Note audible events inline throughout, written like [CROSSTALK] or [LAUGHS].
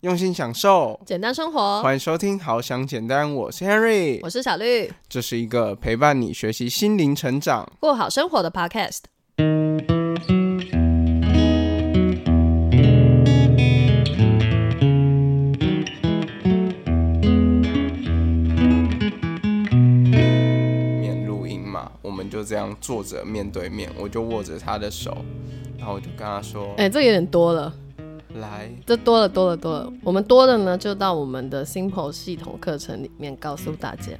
用心享受，简单生活。欢迎收听《好想简单》，我是 Henry，我是小绿，这是一个陪伴你学习心灵成长、过好生活的 Podcast。面录音嘛，我们就这样坐着面对面，我就握着他的手，然后我就跟他说哎、这有点多了，：“来，这多了多了多了。我们多的呢，就到我们的 Simple 系统课程里面告诉大家。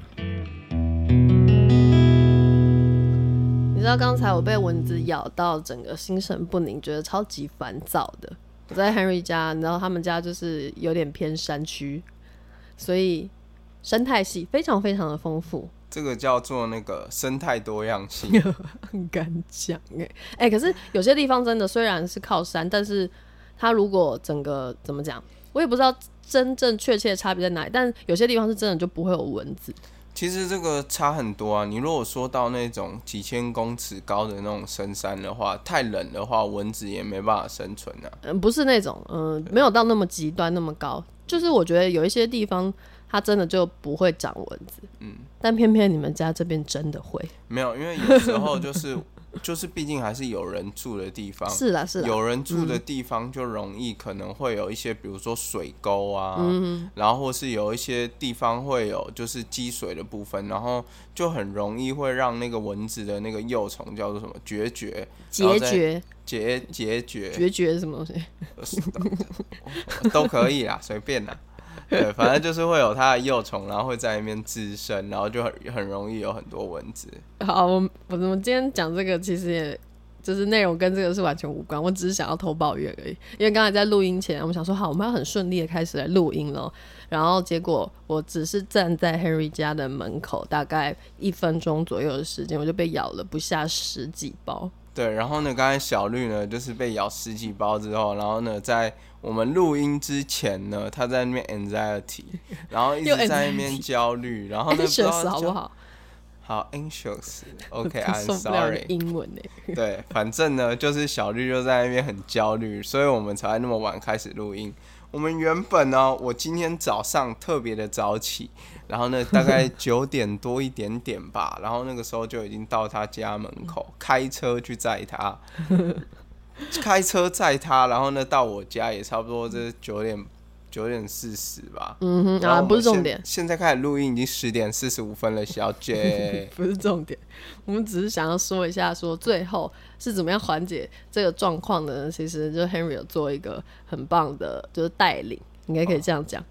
你知道刚才我被蚊子咬到，整个心神不宁，觉得超级烦躁的。我在 Henry 家，你知道他们家就是有点偏山区，所以生态系非常非常的丰富。这个叫做那个生态多样性。[LAUGHS] 很敢讲哎哎，可是有些地方真的虽然是靠山，但是它如果整个怎么讲，我也不知道真正确切的差别在哪里。但有些地方是真的就不会有蚊子，其实这个差很多啊！你如果说到那种几千公尺高的那种深山的话，太冷的话，蚊子也没办法生存啊。嗯、不是那种嗯、没有到那么极端那么高，就是我觉得有一些地方它真的就不会长蚊子，嗯，但偏偏你们家这边真的会，没有，因为有时候就是就是，毕竟还是有人住的地方，是啦是啦，有人住的地方就容易可能会有一些，比如说水沟啊，嗯然后或是有一些地方会有就是积水的部分，然后就很容易会让那个蚊子的那个幼虫叫做什么决绝结绝结结绝决绝是什么东西？[LAUGHS] 都可以啦，随便啦。[LAUGHS] 对，反正就是会有它的幼虫，然后会在那边滋生，然后就很很容易有很多蚊子。好，我我我今天讲这个其实也就是内容跟这个是完全无关，我只是想要偷抱怨而已。因为刚才在录音前，我们想说好，我们要很顺利的开始来录音了，然后结果我只是站在 Henry 家的门口，大概一分钟左右的时间，我就被咬了不下十几包。对，然后呢，刚才小绿呢，就是被咬十几包之后，然后呢，在我们录音之前呢，他在那边 anxiety，[LAUGHS] 然后一直又在那边焦虑，然后呢，不知道 anxious 好不？好？好 anxious，OK，I'm、[LAUGHS] sorry。英文呢、对，反正呢，就是小绿就在那边很焦虑，所以我们才会那么晚开始录音。我们原本呢，我今天早上特别的早起，然后呢，[LAUGHS] 大概九点多一点点吧，然后那个时候就已经到他家门口，[LAUGHS] 开车去载他，[LAUGHS] 开车载他，然后呢到我家也差不多这九点九点四十吧。嗯哼，啊，不是重点，现在开始录音已经十点四十五分了，小姐。[LAUGHS] 不是重点，我们只是想要说一下，说最后是怎么样缓解这个状况的呢？其实就 Henry 有做一个很棒的，就是带领，应该可以这样讲。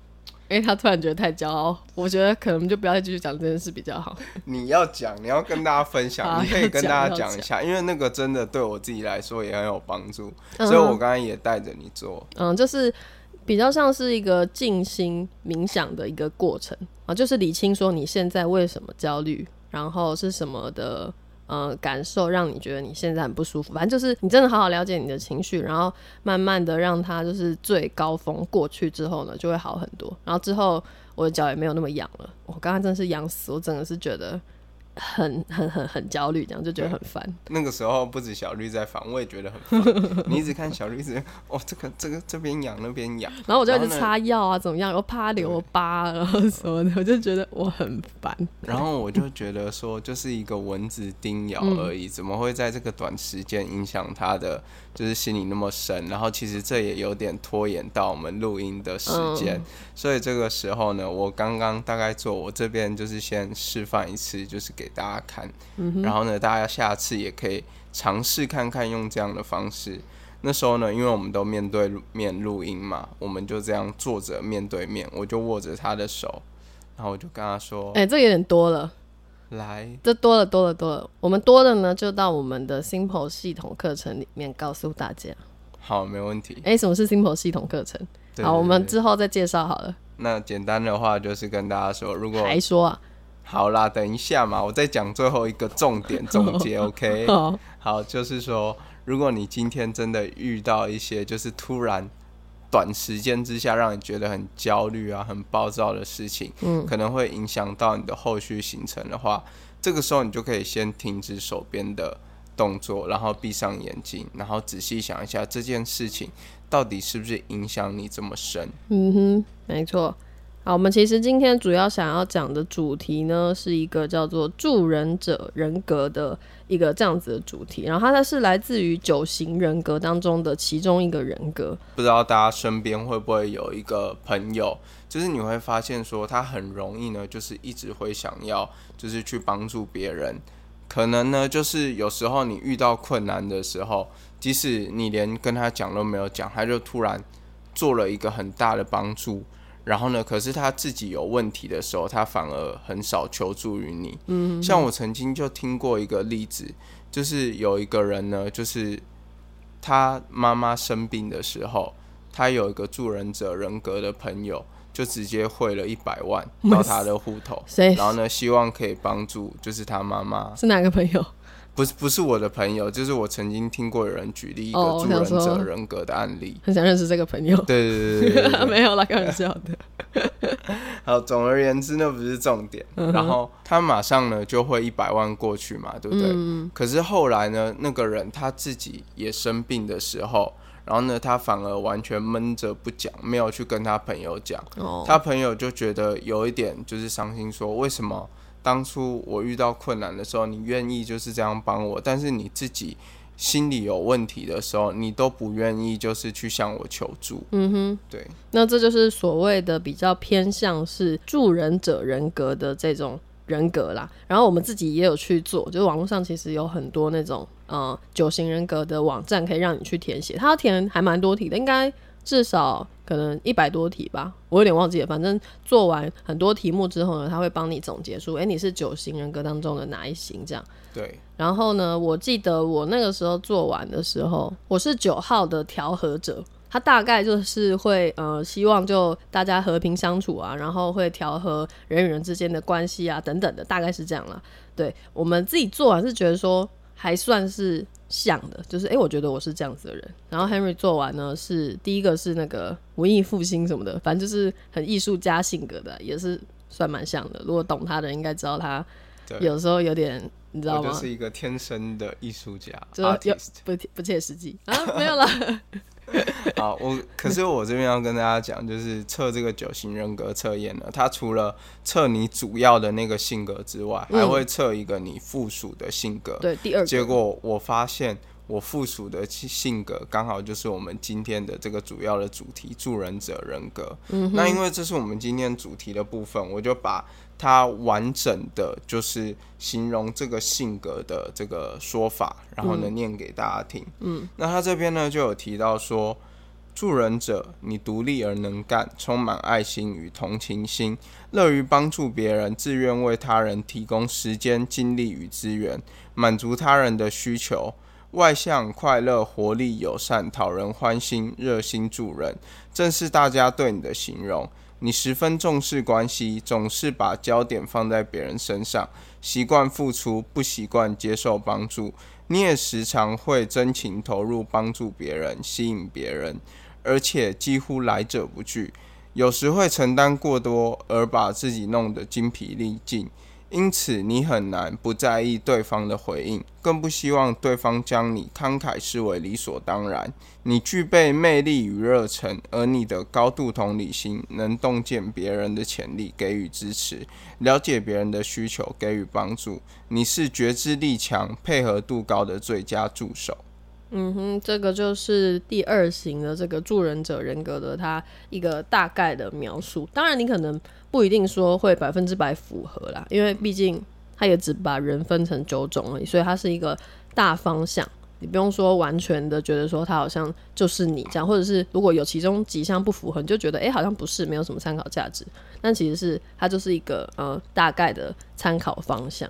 因为他突然觉得太骄傲，我觉得可能就不要再继续讲这件事比较好。你要讲，你要跟大家分享，[LAUGHS] 好你可以跟大家讲讲一下，因为那个真的对我自己来说也很有帮助，嗯所以我刚才也带着你做。嗯，就是比较像是一个静心冥想的一个过程啊，就是理清说你现在为什么焦虑，然后是什么的呃感受让你觉得你现在很不舒服。反正就是你真的好好了解你的情绪，然后慢慢的让它就是最高峰过去之后呢，就会好很多。然后之后我的脚也没有那么痒了。我刚刚真的是痒死，我真的是觉得很很很很焦虑，这样就觉得很烦。那个时候不止小绿在烦，我也觉得很烦。你一直看小绿，一直 [LAUGHS] 哦，这个这个这边痒那边痒，然后我就一直擦药啊，怎么样，又怕留疤，然 [LAUGHS] 后什么的，我就觉得我很烦。然后我就觉得说，就是一个蚊子叮咬而已，怎么会在这个短时间影响他的就是心里那么深？然后其实这也有点拖延到我们录音的时间，所以这个时候呢，我刚刚大概做我这边就是先示范一次，就是给大家看，然后呢，大家下次也可以尝试看看用这样的方式。那时候呢，因为我们都面对面录音嘛，我们就这样坐着面对面，我就握着他的手，然后我就跟他说哎、这个有点多了，：“来，这多了多了多了。我们多的呢，就到我们的 Simple 系统课程里面告诉大家。好，没问题。哎、什么是 Simple 系统课程？好，我们之后再介绍好了。那简单的话就是跟大家说，如果还说啊，好啦，等一下嘛，我再讲最后一个重点总结，[LAUGHS] OK？哦，好，就是说，如果你今天真的遇到一些就是突然短时间之下让你觉得很焦虑啊、很暴躁的事情，嗯可能会影响到你的后续行程的话，这个时候你就可以先停止手边的动作，然后闭上眼睛，然后仔细想一下这件事情到底是不是影响你这么深？嗯哼，没错。好，我们其实今天主要想要讲的主题呢，是一个叫做助人者人格的一个这样子的主题。然后它是来自于九型人格当中的其中一个人格。不知道大家身边会不会有一个朋友，就是你会发现说他很容易呢，就是一直会想要就是去帮助别人。可能呢，就是有时候你遇到困难的时候，即使你连跟他讲都没有讲，他就突然做了一个很大的帮助。然后呢？可是他自己有问题的时候，他反而很少求助于你。嗯，像我曾经就听过一个例子，就是有一个人呢，就是他妈妈生病的时候，他有一个助人者人格的朋友，就直接汇了一百万到他的户头，[LAUGHS] 然后呢，希望可以帮助，就是他妈妈是哪个朋友？不是不是我的朋友，就是我曾经听过有人举例一个助人者人格的案例，很想认识这个朋友。对对对对，[LAUGHS] 没有啦，开玩笑的。[LAUGHS] 好，总而言之，那不是重点。然后他马上呢就会一百万过去嘛，对不对？可是后来呢，那个人他自己也生病的时候，然后呢，他反而完全闷着不讲，没有去跟他朋友讲。他朋友就觉得有一点就是伤心，说为什么？当初我遇到困难的时候，你愿意就是这样帮我，但是你自己心里有问题的时候，你都不愿意就是去向我求助。嗯哼，对。那这就是所谓的比较偏向是助人者人格的这种人格啦。然后我们自己也有去做，就是网络上其实有很多那种呃九型人格的网站可以让你去填写，它要填还蛮多题的，应该。至少可能一百多题吧，我有点忘记了。反正做完很多题目之后呢，他会帮你总结出，哎，你是九型人格当中的哪一型？这样。对。然后呢，我记得我那个时候做完的时候，我是九号的调和者，他大概就是会呃，希望就大家和平相处啊，然后会调和人与人之间的关系啊，等等的，大概是这样啦。对我们自己做完是觉得说还算是。像的，就是哎，我觉得我是这样子的人。然后 Henry 做完呢，是第一个是那个文艺复兴什么的，反正就是很艺术家性格的，也是算蛮像的。如果懂他的人应该知道他有时候有点，你知道吗？就是一个天生的艺术家，就不不切实际啊，没有了。[LAUGHS] 好，我可是我这边要跟大家讲，就是测这个九型人格测验呢，它除了测你主要的那个性格之外，还会测一个你附属的性格。对，第二。结果我发现我附属的性格刚好就是我们今天的这个主要的主题——助人者人格。嗯。那因为这是我们今天主题的部分，我就把。它完整的就是形容这个性格的这个说法，然后呢念给大家听。嗯，那他这边呢就有提到说，助人者，你独立而能干，充满爱心与同情心，乐于帮助别人，自愿为他人提供时间、精力与资源，满足他人的需求，外向、快乐、活力、友善、讨人欢心、热心助人，正是大家对你的形容。你十分重视关系，总是把焦点放在别人身上，习惯付出，不习惯接受帮助。你也时常会真情投入帮助别人，吸引别人，而且几乎来者不拒。有时会承担过多，而把自己弄得精疲力尽。因此，你很难不在意对方的回应，更不希望对方将你慷慨视为理所当然。你具备魅力与热忱，而你的高度同理心能洞见别人的潜力，给予支持，了解别人的需求，给予帮助。你是觉知力强、配合度高的最佳助手。嗯哼，这个就是第二型的这个助人者人格的他一个大概的描述。当然，你可能不一定说会百分之百符合啦，因为毕竟他也只把人分成九种而已，所以它是一个大方向。你不用说完全的觉得说他好像就是你这样，或者是如果有其中几项不符合，你就觉得哎，好像不是，没有什么参考价值。但其实是它就是一个呃大概的参考方向。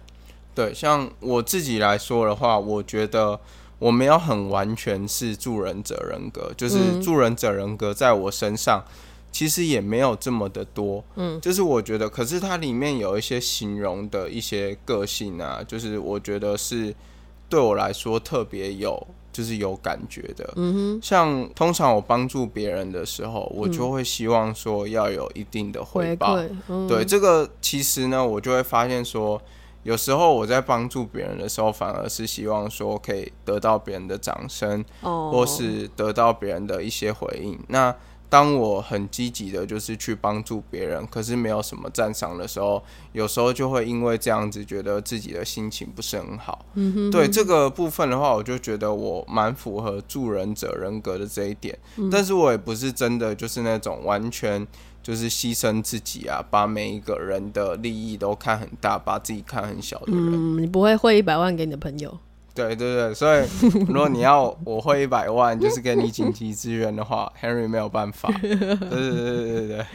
对，像我自己来说的话，我觉得。我没有很完全是助人者人格，就是助人者人格在我身上其实也没有这么的多。嗯，就是我觉得，可是它里面有一些形容的一些个性啊，就是我觉得是对我来说特别有，就是有感觉的。嗯哼，像通常我帮助别人的时候，我就会希望说要有一定的回报。对这个，其实呢，我就会发现说。有时候我在帮助别人的时候，反而是希望说可以得到别人的掌声，哦，或是得到别人的一些回应。那当我很积极的，就是去帮助别人，可是没有什么赞赏的时候，有时候就会因为这样子，觉得自己的心情不是很好。嗯哼，对这个部分的话，我就觉得我蛮符合助人者人格的这一点，嗯但是我也不是真的就是那种完全就是牺牲自己啊，把每一个人的利益都看很大，把自己看很小的人。嗯，你不会汇一百万给你的朋友，对对对，所以如果你要 [LAUGHS] 我汇一百万，就是给你紧急支援的话，Henry 没有办法。对对对对对对。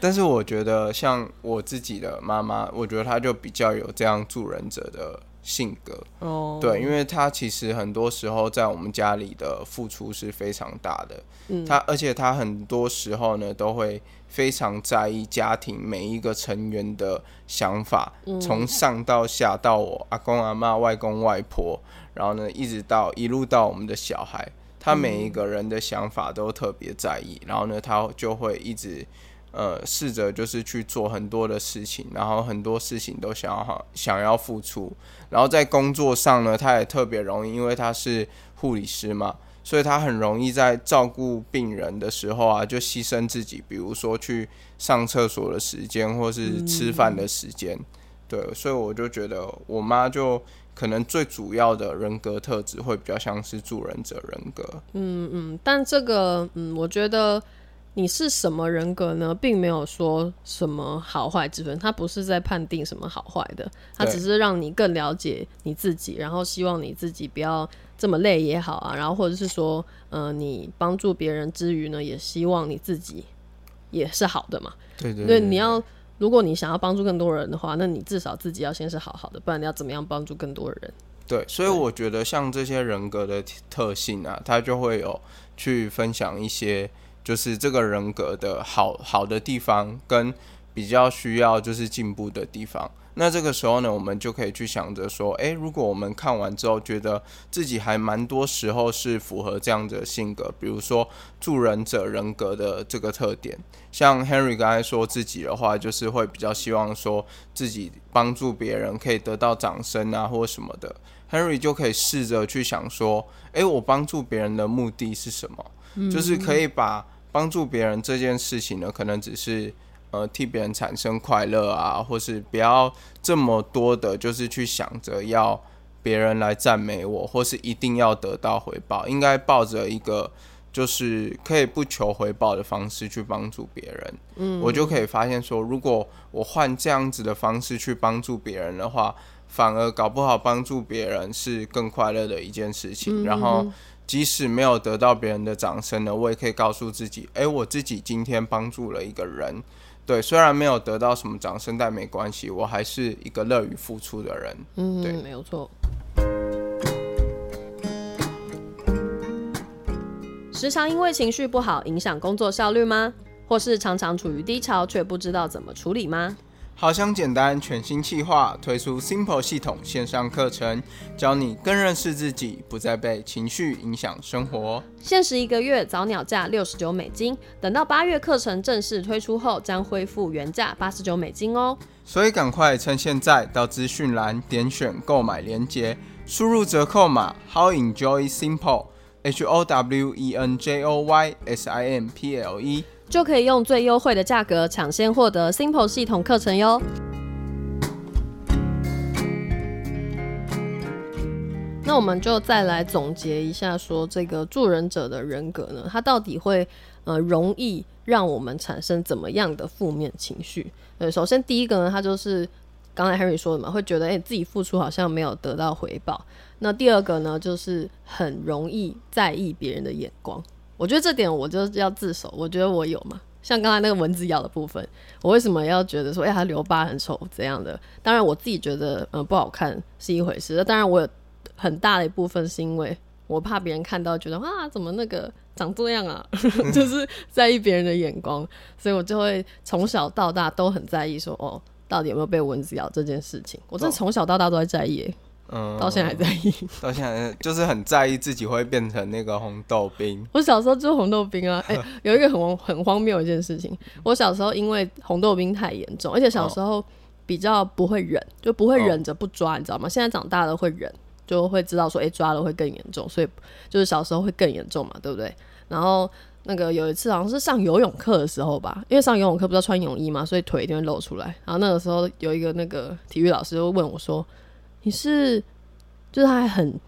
但是我觉得像我自己的妈妈，我觉得她就比较有这样助人者的性格。哦，对，因为她其实很多时候在我们家里的付出是非常大的。嗯她而且她很多时候呢都会非常在意家庭每一个成员的想法，嗯从上到下到我阿公阿妈、外公外婆，然后呢一直到一路到我们的小孩，他每一个人的想法都特别在意，然后呢他就会一直。呃，试着就是去做很多的事情，然后很多事情都想要想要付出，然后在工作上呢，他也特别容易，因为他是护理师嘛，所以他很容易在照顾病人的时候啊，就牺牲自己，比如说去上厕所的时间，或是吃饭的时间。对，所以我就觉得我妈就可能最主要的人格特质会比较像是助人者人格。嗯嗯，但这个嗯，我觉得你是什么人格呢，并没有说什么好坏之分，他不是在判定什么好坏的，他只是让你更了解你自己，然后希望你自己不要这么累也好啊，然后或者是说，呃，你帮助别人之余呢，也希望你自己也是好的嘛。对对对，你要如果你想要帮助更多人的话，那你至少自己要先是好好的，不然你要怎么样帮助更多人？对，所以我觉得像这些人格的特性啊，他就会有去分享一些，就是这个人格的好好的地方，跟比较需要就是进步的地方。那这个时候呢，我们就可以去想着说，诶，如果我们看完之后觉得自己还蛮多时候是符合这样的性格，比如说助人者人格的这个特点，像 Henry 刚才说自己的话，就是会比较希望说自己帮助别人可以得到掌声啊，或什么的。Henry 就可以试着去想说，诶，我帮助别人的目的是什么？就是可以把帮助别人这件事情呢，可能只是呃替别人产生快乐啊，或是不要这么多的，就是去想着要别人来赞美我，或是一定要得到回报，应该抱着一个就是可以不求回报的方式去帮助别人。嗯，我就可以发现说，如果我换这样子的方式去帮助别人的话，反而搞不好帮助别人是更快乐的一件事情。然后，即使没有得到别人的掌声呢，我也可以告诉自己，诶，我自己今天帮助了一个人。对，虽然没有得到什么掌声，但没关系，我还是一个乐于付出的人。嗯，对没有错。时常因为情绪不好影响工作效率吗？或是常常处于低潮却不知道怎么处理吗？好想简单全新企划推出 Simple 系统线上课程，教你更认识自己，不再被情绪影响生活。限时一个月，早鸟价六十九美金，等到八月课程正式推出后，将恢复原价八十九美金哦。所以赶快趁现在到资讯栏点选购买链接，输入折扣码 How Enjoy Simple H O W E N J O Y S I M P L E。就可以用最优惠的价格抢先获得 Simple 系统课程哟。那我们就再来总结一下，说这个助人者的人格呢，它到底会呃容易让我们产生怎么样的负面情绪？呃，首先第一个呢，他就是刚才 Henry 说的嘛，会觉得诶、自己付出好像没有得到回报。那第二个呢，就是很容易在意别人的眼光。我觉得这点我就要自首，我觉得我有嘛。像刚才那个蚊子咬的部分，我为什么要觉得说，哎、它留疤很丑这样的？当然我自己觉得，嗯、不好看是一回事。那当然我有很大的一部分是因为我怕别人看到觉得啊，怎么那个长这样啊，[LAUGHS] 就是在意别人的眼光，所以我就会从小到大都很在意说，哦，到底有没有被蚊子咬这件事情。我真的从小到大都在在意、欸，嗯，到现在还在意。到现在就是很在意自己会变成那个红豆冰。[LAUGHS] 我小时候就是红豆冰啊，哎、[LAUGHS] 有一个很荒很荒谬的一件事情，我小时候因为红豆冰太严重，而且小时候比较不会忍，就不会忍着不抓，你知道吗？现在长大了会忍，就会知道说，哎，抓了会更严重，所以就是小时候会更严重嘛，对不对？然后那个有一次好像是上游泳课的时候吧，因为上游泳课不是要穿泳衣嘛，所以腿一定会露出来。然后那个时候有一个那个体育老师就问我说：“你是？”就是他还很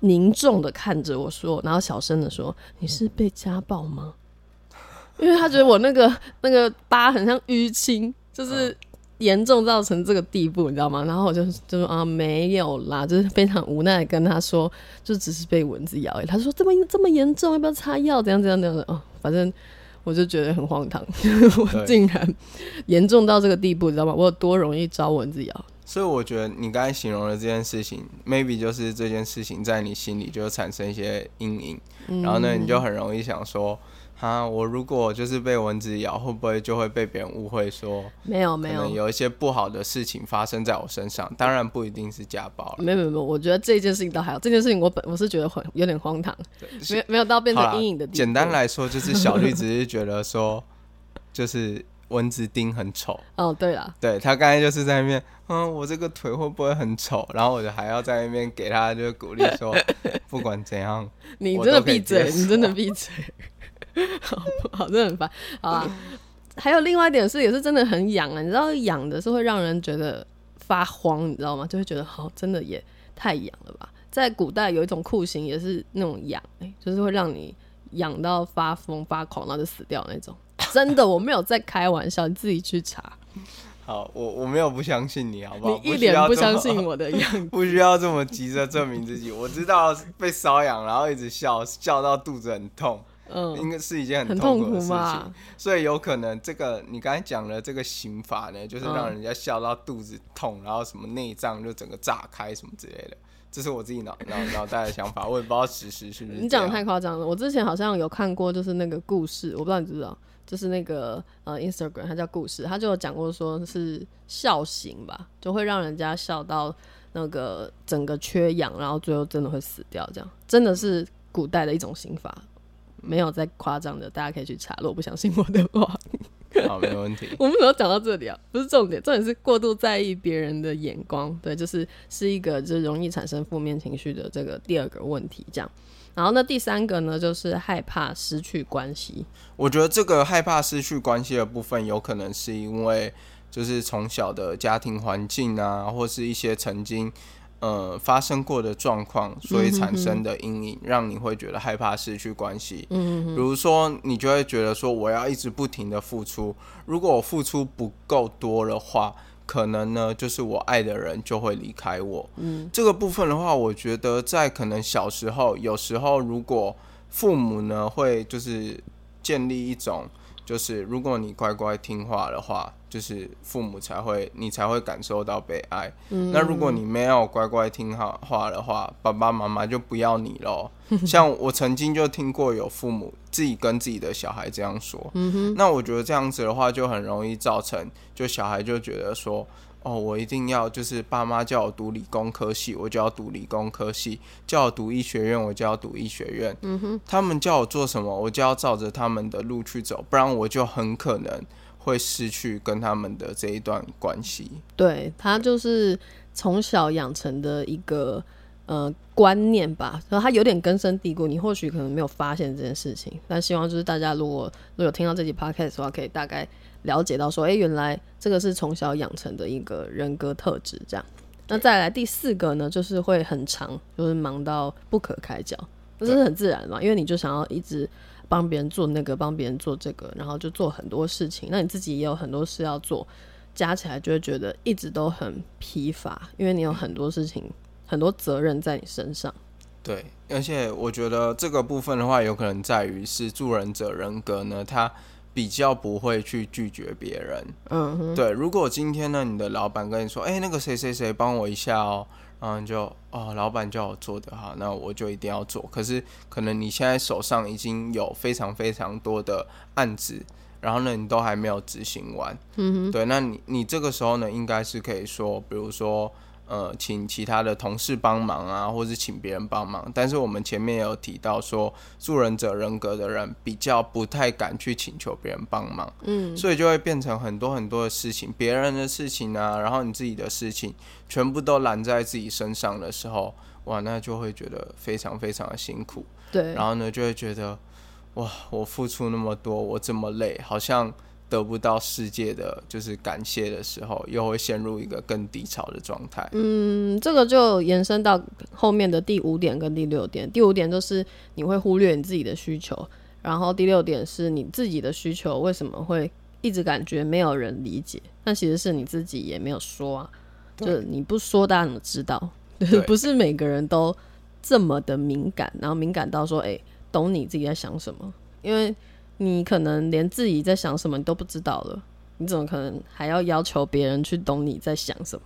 凝重的看着我说，然后小声的说：“你是被家暴吗？” [LAUGHS] 因为他觉得我那个那个疤很像淤青，就是严重造成这个地步，你知道吗？然后我就就说啊，没有啦，就是非常无奈跟他说，就只是被蚊子咬。他说这么这么严重，要不要擦药？怎样怎样怎样的？哦，反正我就觉得很荒唐，[LAUGHS] 我竟然严重到这个地步，你知道吗？我有多容易招蚊子咬？所以我觉得你刚才形容的这件事情，maybe 就是这件事情在你心里就产生一些阴影，然后呢，你就很容易想说。哈，我如果就是被蚊子咬，会不会就会被别人误会说没有没有有一些不好的事情发生在我身上？当然不一定是家暴了。没有没有，我觉得这件事情倒还好。这件事情我本我是觉得很有点荒唐，没没有到变成阴影的地步。简单来说，就是小绿只是觉得说，就是蚊子叮很丑。哦，对了，对他刚才就是在那边，嗯，我这个腿会不会很丑？然后我就还要在那边给他就鼓励说，[LAUGHS] 不管怎样，你真的闭嘴，你真的闭嘴。[LAUGHS] 好，好，真的很烦。好啊，还有另外一点是，也是真的很痒啊。你知道痒的是会让人觉得发慌，你知道吗？就会觉得好，真的也太痒了吧。在古代有一种酷刑，也是那种痒，哎，就是会让你痒到发疯发狂，然后就死掉那种。[LAUGHS] 真的，我没有在开玩笑，你自己去查。好，我我没有不相信你，好不好？你一点不相信我的样子，[LAUGHS] 不需要这么急着证明自己。我知道被瘙痒，然后一直笑笑到肚子很痛。嗯，应该是一件很痛苦的事情，所以有可能这个你刚才讲的这个刑法呢，就是让人家笑到肚子痛，然后什么内脏就整个炸开什么之类的，这是我自己脑脑脑袋的想法，我也不知道事实是不是。你讲的太夸张了，我之前好像有看过，就是那个故事，我不知道你知不知道，就是那个呃，Instagram 它叫故事，他就有讲过说是笑刑吧，就会让人家笑到那个整个缺氧，然后最后真的会死掉，这样真的是古代的一种刑法。没有再夸张的，大家可以去查。如果不相信我的话，[LAUGHS] 好，没问题。[LAUGHS] 我们怎么讲到这里啊？不是重点，重点是过度在意别人的眼光。对，就是是一个就容易产生负面情绪的这个第二个问题。这样，然后那第三个呢，就是害怕失去关系。我觉得这个害怕失去关系的部分，有可能是因为就是从小的家庭环境啊，或是一些曾经。呃，发生过的状况，所以产生的阴影，让你会觉得害怕失去关系。嗯，比如说，你就会觉得说，我要一直不停的付出，如果我付出不够多的话，可能呢，就是我爱的人就会离开我。嗯，这个部分的话，我觉得在可能小时候，有时候如果父母呢，会就是建立一种。就是如果你乖乖听话的话，就是父母才会你才会感受到被爱。那如果你没有乖乖听好话的话，爸爸妈妈就不要你喽。[LAUGHS] 像我曾经就听过有父母自己跟自己的小孩这样说。那我觉得这样子的话，就很容易造成就小孩就觉得说。哦，我一定要就是爸妈叫我读理工科系，我就要读理工科系；叫我读医学院，我就要读医学院。嗯哼，他们叫我做什么，我就要照着他们的路去走，不然我就很可能会失去跟他们的这一段关系。对他就是从小养成的一个呃观念吧，然后他有点根深蒂固，你或许可能没有发现这件事情，但希望就是大家如果如果有听到这集 podcast 的话，可以大概。了解到说，哎，原来这个是从小养成的一个人格特质，这样。那再来第四个呢，就是会很长，就是忙到不可开交，这是很自然嘛，因为你就想要一直帮别人做那个，帮别人做这个，然后就做很多事情。那你自己也有很多事要做，加起来就会觉得一直都很疲乏，因为你有很多事情、很多责任在你身上。对，而且我觉得这个部分的话，有可能在于是助人者人格呢，他。比较不会去拒绝别人，嗯，对。如果今天呢，你的老板跟你说，哎，那个谁谁谁帮我一下哦，然后就哦，老板叫我做的哈，那我就一定要做。可是可能你现在手上已经有非常非常多的案子，然后呢，你都还没有执行完，嗯哼，对。那你你这个时候呢，应该是可以说，比如说，呃，请其他的同事帮忙啊，或是请别人帮忙。但是我们前面有提到说，助人者人格的人比较不太敢去请求别人帮忙，嗯，所以就会变成很多很多的事情，别人的事情啊，然后你自己的事情，全部都揽在自己身上的时候，哇，那就会觉得非常非常的辛苦。对，然后呢，就会觉得，哇，我付出那么多，我这么累，好像。得不到世界的就是感谢的时候，又会陷入一个更低潮的状态。嗯，这个就延伸到后面的第五点跟第六点。第五点就是你会忽略你自己的需求，然后第六点是你自己的需求为什么会一直感觉没有人理解？那其实是你自己也没有说啊，就是你不说，大家怎么知道？[LAUGHS] 不是每个人都这么的敏感，然后敏感到说，哎，懂你自己在想什么？因为。你可能连自己在想什么你都不知道了，你怎么可能还要要求别人去懂你在想什么？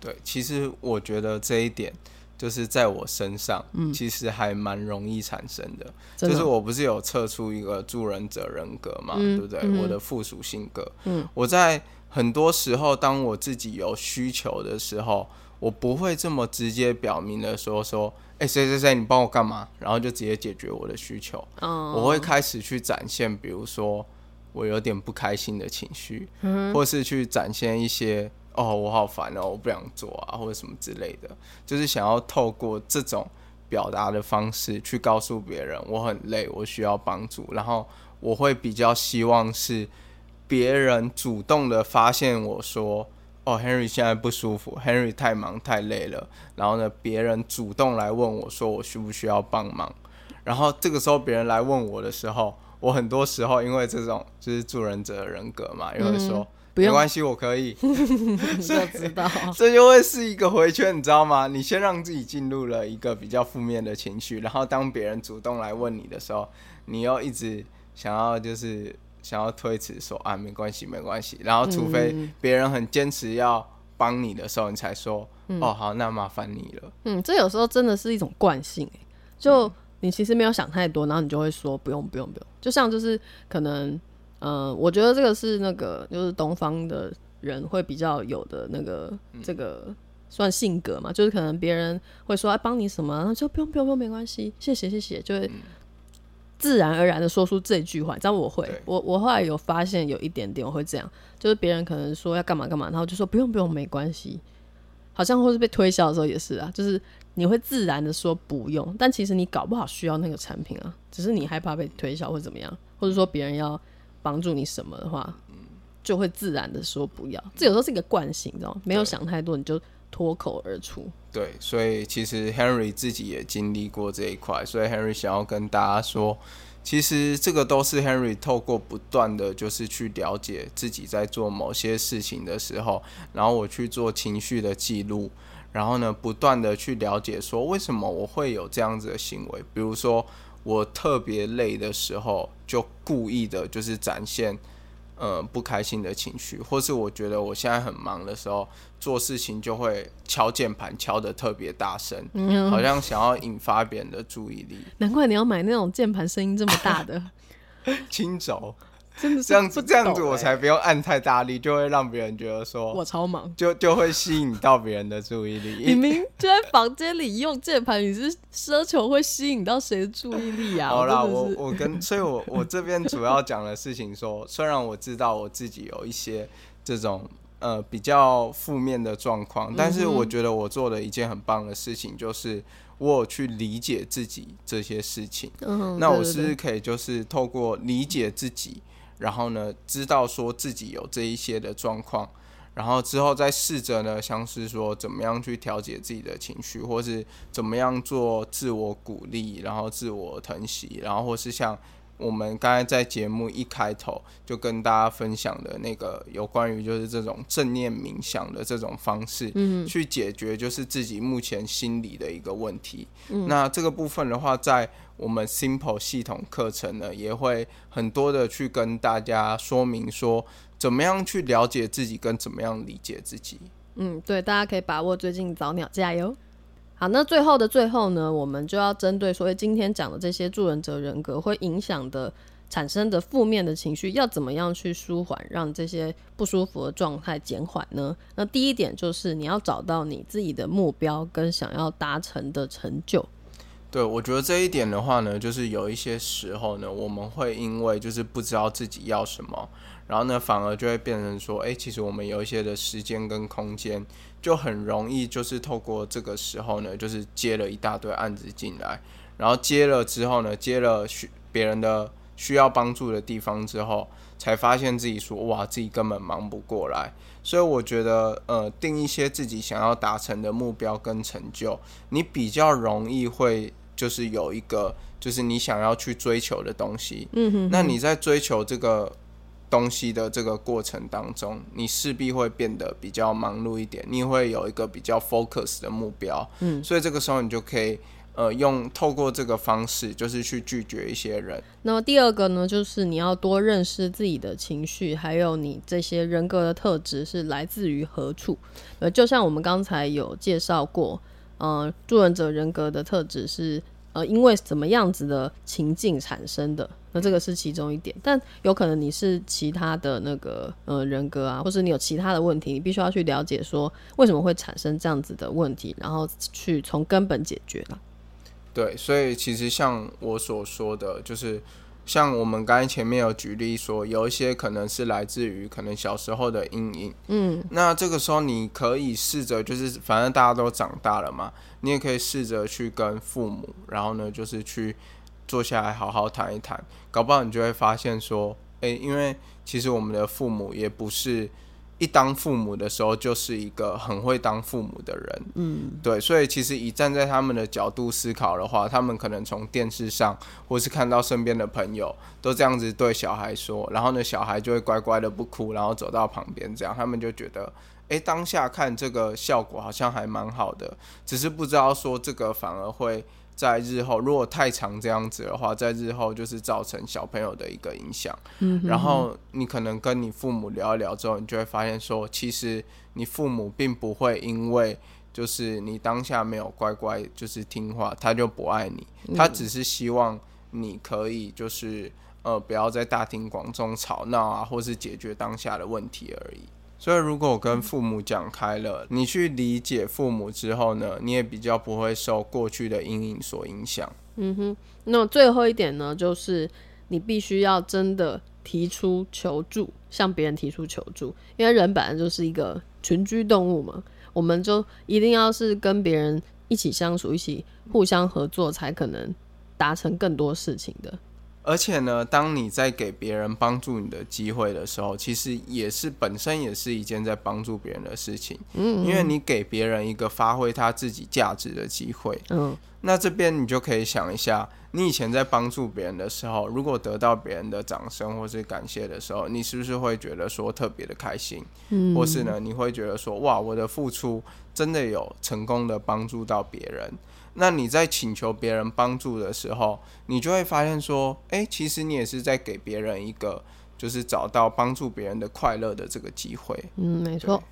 对，其实我觉得这一点就是在我身上，嗯，其实还蛮容易产生的。就是我不是有测出一个助人者人格嘛，对不对？我的附属性格，嗯，我在很多时候，当我自己有需求的时候，我不会这么直接表明的说说。哎，谁谁谁，你帮我干嘛？然后就直接解决我的需求。我会开始去展现，比如说我有点不开心的情绪，或是去展现一些哦，我好烦哦，我不想做啊，或者什么之类的。就是想要透过这种表达的方式去告诉别人，我很累，我需要帮助。然后我会比较希望是别人主动的发现我说。哦，Henry 现在不舒服，Henry 太忙太累了。然后呢，别人主动来问我说我需不需要帮忙。然后这个时候别人来问我的时候，我很多时候因为这种就是助人者的人格嘛，也会说没关系，我可以。[LAUGHS] 就知道，[LAUGHS] 这就会是一个回圈，你知道吗？你先让自己进入了一个比较负面的情绪，然后当别人主动来问你的时候，你又一直想要就是。想要推辞说啊，没关系，没关系。然后，除非别人很坚持要帮你的时候，你才说哦，好，那麻烦你了。嗯，这有时候真的是一种惯性就你其实没有想太多，然后你就会说不用，不用，不用。就像就是可能，嗯，我觉得这个是那个就是东方的人会比较有的那个这个算性格嘛，就是可能别人会说哎帮你什么，然后就不用，不用，不用，没关系，谢谢，谢谢，就会。自然而然的说出这句话，这样我会，我我后来有发现有一点点我会这样，就是别人可能说要干嘛干嘛，然后就说不用不用没关系，好像或是被推销的时候也是啊，就是你会自然的说不用，但其实你搞不好需要那个产品啊，只是你害怕被推销或怎么样，或者说别人要帮助你什么的话，就会自然的说不要，这有时候是一个惯性，你知道吗？没有想太多你就。脱口而出，对，所以其实 Henry 自己也经历过这一块，所以 Henry 想要跟大家说，其实这个都是 Henry 透过不断的就是去了解自己在做某些事情的时候，然后我去做情绪的记录，然后呢，不断的去了解说为什么我会有这样子的行为，比如说我特别累的时候，就故意的就是展现。呃，不开心的情绪，或是我觉得我现在很忙的时候，做事情就会敲键盘敲的特别大声，好像想要引发别人的注意力。难怪你要买那种键盘声音这么大的 [LAUGHS] 轻轴。真的这样子，这样子我才不用按太大力，就会让别人觉得说我超忙，就就会吸引到别人的注意力。[LAUGHS] 明明就在房间里用键盘，你是奢求会吸引到谁的注意力啊？好啦，我我跟，所以我我这边主要讲的事情说，虽然我知道我自己有一些这种呃比较负面的状况，但是我觉得我做的一件很棒的事情就是。我有去理解自己这些事情，嗯那我是不是可以就是透过理解自己，然后呢，知道说自己有这一些的状况，然后之后再试着呢，像是说怎么样去调节自己的情绪，或是怎么样做自我鼓励，然后自我疼惜，然后或是像。我们刚才在节目一开头就跟大家分享的那个有关于就是这种正念冥想的这种方式，嗯，去解决就是自己目前心理的一个问题。那这个部分的话，在我们 Simple 系统课程呢，也会很多的去跟大家说明说，怎么样去了解自己，跟怎么样理解自己。嗯，对，大家可以把握最近早鸟加油。好，那最后的最后呢，我们就要针对所谓今天讲的这些助人者人格会影响的产生的负面的情绪要怎么样去舒缓，让这些不舒服的状态减缓呢？那第一点就是你要找到你自己的目标跟想要达成的成就。对，我觉得这一点的话呢，就是有一些时候呢，我们会因为就是不知道自己要什么，然后呢，反而就会变成说，哎，其实我们有一些的时间跟空间，就很容易就是透过这个时候呢，就是接了一大堆案子进来，然后接了之后呢，接了需别人的需要帮助的地方之后，才发现自己说，哇，自己根本忙不过来。所以我觉得，呃，定一些自己想要达成的目标跟成就，你比较容易会。就是有一个，就是你想要去追求的东西。嗯哼。那你在追求这个东西的这个过程当中，你势必会变得比较忙碌一点，你会有一个比较 focus 的目标。嗯。所以这个时候你就可以，呃，用透过这个方式，就是去拒绝一些人。那么第二个呢，就是你要多认识自己的情绪，还有你这些人格的特质是来自于何处。呃，就像我们刚才有介绍过，呃，助人者人格的特质是。呃，因为怎么样子的情境产生的，那这个是其中一点，但有可能你是其他的那个呃人格啊，或者你有其他的问题，你必须要去了解说为什么会产生这样子的问题，然后去从根本解决了。对，所以其实像我所说的就是。像我们刚才前面有举例说，有一些可能是来自于可能小时候的阴影。嗯，那这个时候你可以试着，就是反正大家都长大了嘛，你也可以试着去跟父母，然后呢，就是去坐下来好好谈一谈，搞不好你就会发现说，诶，因为其实我们的父母也不是。一当父母的时候，就是一个很会当父母的人，嗯，对，所以其实以站在他们的角度思考的话，他们可能从电视上，或是看到身边的朋友都这样子对小孩说，然后呢，小孩就会乖乖的不哭，然后走到旁边，这样他们就觉得，诶，当下看这个效果好像还蛮好的，只是不知道说这个反而会。在日后，如果太长这样子的话，在日后就是造成小朋友的一个影响。嗯，然后你可能跟你父母聊一聊之后，你就会发现说，其实你父母并不会因为就是你当下没有乖乖就是听话，他就不爱你。他只是希望你可以就是呃不要在大庭广众吵闹啊，或是解决当下的问题而已。所以，如果我跟父母讲开了，你去理解父母之后呢，你也比较不会受过去的阴影所影响。嗯哼，那最后一点呢，就是你必须要真的提出求助，向别人提出求助，因为人本来就是一个群居动物嘛，我们就一定要是跟别人一起相处，一起互相合作，才可能达成更多事情的。而且呢，当你在给别人帮助你的机会的时候，其实也是本身也是一件在帮助别人的事情。嗯，因为你给别人一个发挥他自己价值的机会。嗯，那这边你就可以想一下，你以前在帮助别人的时候，如果得到别人的掌声或是感谢的时候，你是不是会觉得说特别的开心？嗯，或是呢，你会觉得说哇，我的付出真的有成功的帮助到别人？那你在请求别人帮助的时候，你就会发现说，哎，其实你也是在给别人一个，就是找到帮助别人的快乐的这个机会。嗯，没错。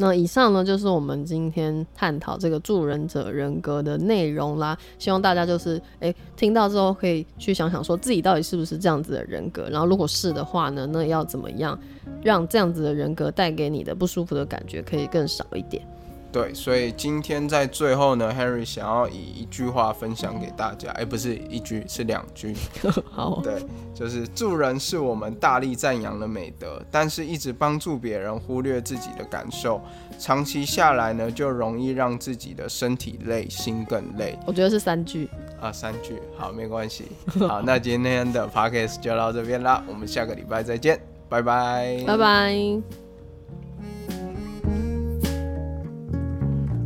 那以上呢，就是我们今天探讨这个助人者人格的内容啦。希望大家就是，哎，听到之后可以去想想，说自己到底是不是这样子的人格。然后，如果是的话呢，那要怎么样让这样子的人格带给你的不舒服的感觉可以更少一点？对，所以今天在最后呢，Henry 想要以一句话分享给大家，哎，不是一句，是两句。[LAUGHS] 好，对，就是助人是我们大力赞扬的美德，但是一直帮助别人，忽略自己的感受，长期下来呢，就容易让自己的身体累，心更累。我觉得是三句啊，三句，好，没关系。好，那今天的 Podcast 就到这边啦，我们下个礼拜再见，拜拜，拜拜。